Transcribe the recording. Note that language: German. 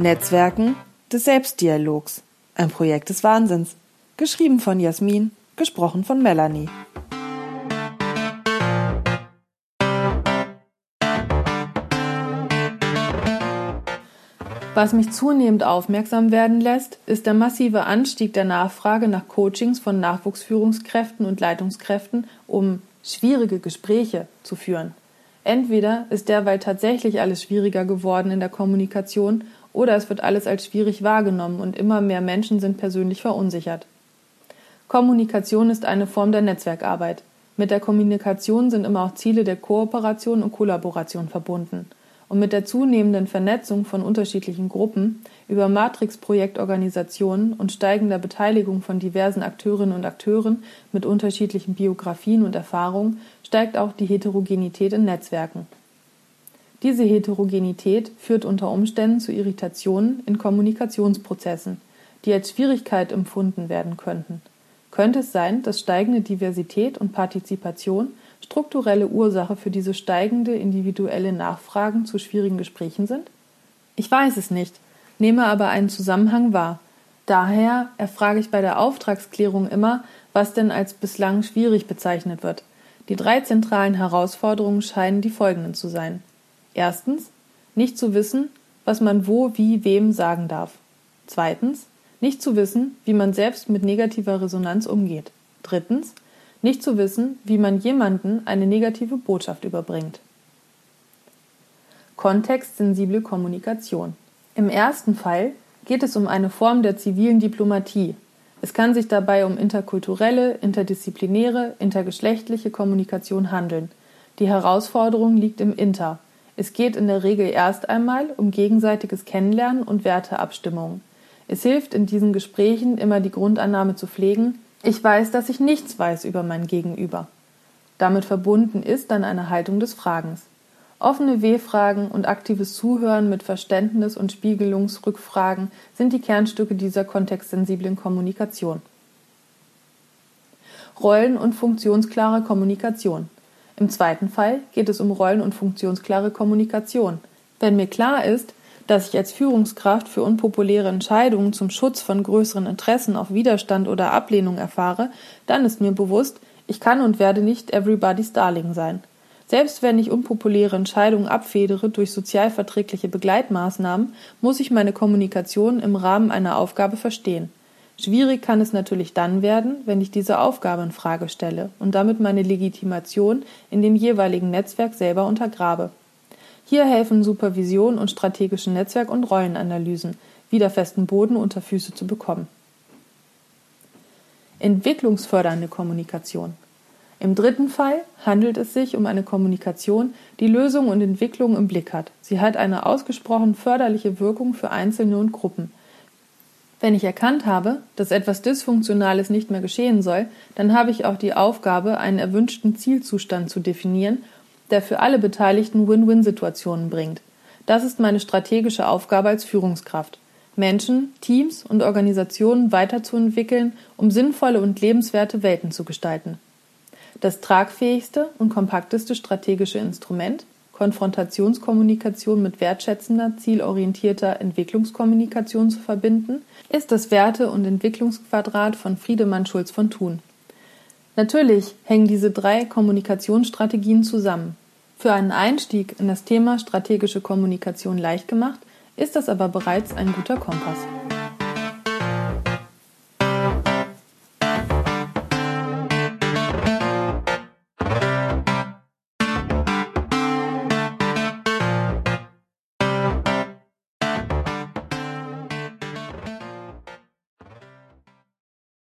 Netzwerken des Selbstdialogs. Ein Projekt des Wahnsinns. Geschrieben von Jasmin, gesprochen von Melanie. Was mich zunehmend aufmerksam werden lässt, ist der massive Anstieg der Nachfrage nach Coachings von Nachwuchsführungskräften und Leitungskräften, um schwierige Gespräche zu führen. Entweder ist derweil tatsächlich alles schwieriger geworden in der Kommunikation oder es wird alles als schwierig wahrgenommen und immer mehr Menschen sind persönlich verunsichert. Kommunikation ist eine Form der Netzwerkarbeit. Mit der Kommunikation sind immer auch Ziele der Kooperation und Kollaboration verbunden. Und mit der zunehmenden Vernetzung von unterschiedlichen Gruppen über Matrix-Projektorganisationen und steigender Beteiligung von diversen Akteurinnen und Akteuren mit unterschiedlichen Biografien und Erfahrungen steigt auch die Heterogenität in Netzwerken. Diese Heterogenität führt unter Umständen zu Irritationen in Kommunikationsprozessen, die als Schwierigkeit empfunden werden könnten. Könnte es sein, dass steigende Diversität und Partizipation strukturelle Ursache für diese steigende individuelle Nachfragen zu schwierigen Gesprächen sind? Ich weiß es nicht, nehme aber einen Zusammenhang wahr. Daher erfrage ich bei der Auftragsklärung immer, was denn als bislang schwierig bezeichnet wird. Die drei zentralen Herausforderungen scheinen die folgenden zu sein. Erstens, nicht zu wissen, was man wo, wie, wem sagen darf. Zweitens, nicht zu wissen, wie man selbst mit negativer Resonanz umgeht. Drittens, nicht zu wissen, wie man jemanden eine negative Botschaft überbringt. Kontextsensible Kommunikation. Im ersten Fall geht es um eine Form der zivilen Diplomatie, es kann sich dabei um interkulturelle, interdisziplinäre, intergeschlechtliche Kommunikation handeln. Die Herausforderung liegt im Inter. Es geht in der Regel erst einmal um gegenseitiges Kennenlernen und Werteabstimmungen. Es hilft in diesen Gesprächen immer die Grundannahme zu pflegen, ich weiß, dass ich nichts weiß über mein Gegenüber. Damit verbunden ist dann eine Haltung des Fragens. Offene W-Fragen und aktives Zuhören mit Verständnis und Spiegelungsrückfragen sind die Kernstücke dieser kontextsensiblen Kommunikation. Rollen- und funktionsklare Kommunikation. Im zweiten Fall geht es um Rollen- und funktionsklare Kommunikation. Wenn mir klar ist, dass ich als Führungskraft für unpopuläre Entscheidungen zum Schutz von größeren Interessen auf Widerstand oder Ablehnung erfahre, dann ist mir bewusst, ich kann und werde nicht everybody's Darling sein. Selbst wenn ich unpopuläre Entscheidungen abfedere durch sozialverträgliche Begleitmaßnahmen, muss ich meine Kommunikation im Rahmen einer Aufgabe verstehen. Schwierig kann es natürlich dann werden, wenn ich diese Aufgabe in Frage stelle und damit meine Legitimation in dem jeweiligen Netzwerk selber untergrabe. Hier helfen Supervision und strategische Netzwerk- und Rollenanalysen, wieder festen Boden unter Füße zu bekommen. Entwicklungsfördernde Kommunikation. Im dritten Fall handelt es sich um eine Kommunikation, die Lösung und Entwicklung im Blick hat. Sie hat eine ausgesprochen förderliche Wirkung für Einzelne und Gruppen. Wenn ich erkannt habe, dass etwas Dysfunktionales nicht mehr geschehen soll, dann habe ich auch die Aufgabe, einen erwünschten Zielzustand zu definieren, der für alle Beteiligten Win-Win-Situationen bringt. Das ist meine strategische Aufgabe als Führungskraft. Menschen, Teams und Organisationen weiterzuentwickeln, um sinnvolle und lebenswerte Welten zu gestalten. Das tragfähigste und kompakteste strategische Instrument, Konfrontationskommunikation mit wertschätzender, zielorientierter Entwicklungskommunikation zu verbinden, ist das Werte- und Entwicklungsquadrat von Friedemann Schulz von Thun. Natürlich hängen diese drei Kommunikationsstrategien zusammen. Für einen Einstieg in das Thema strategische Kommunikation leicht gemacht, ist das aber bereits ein guter Kompass.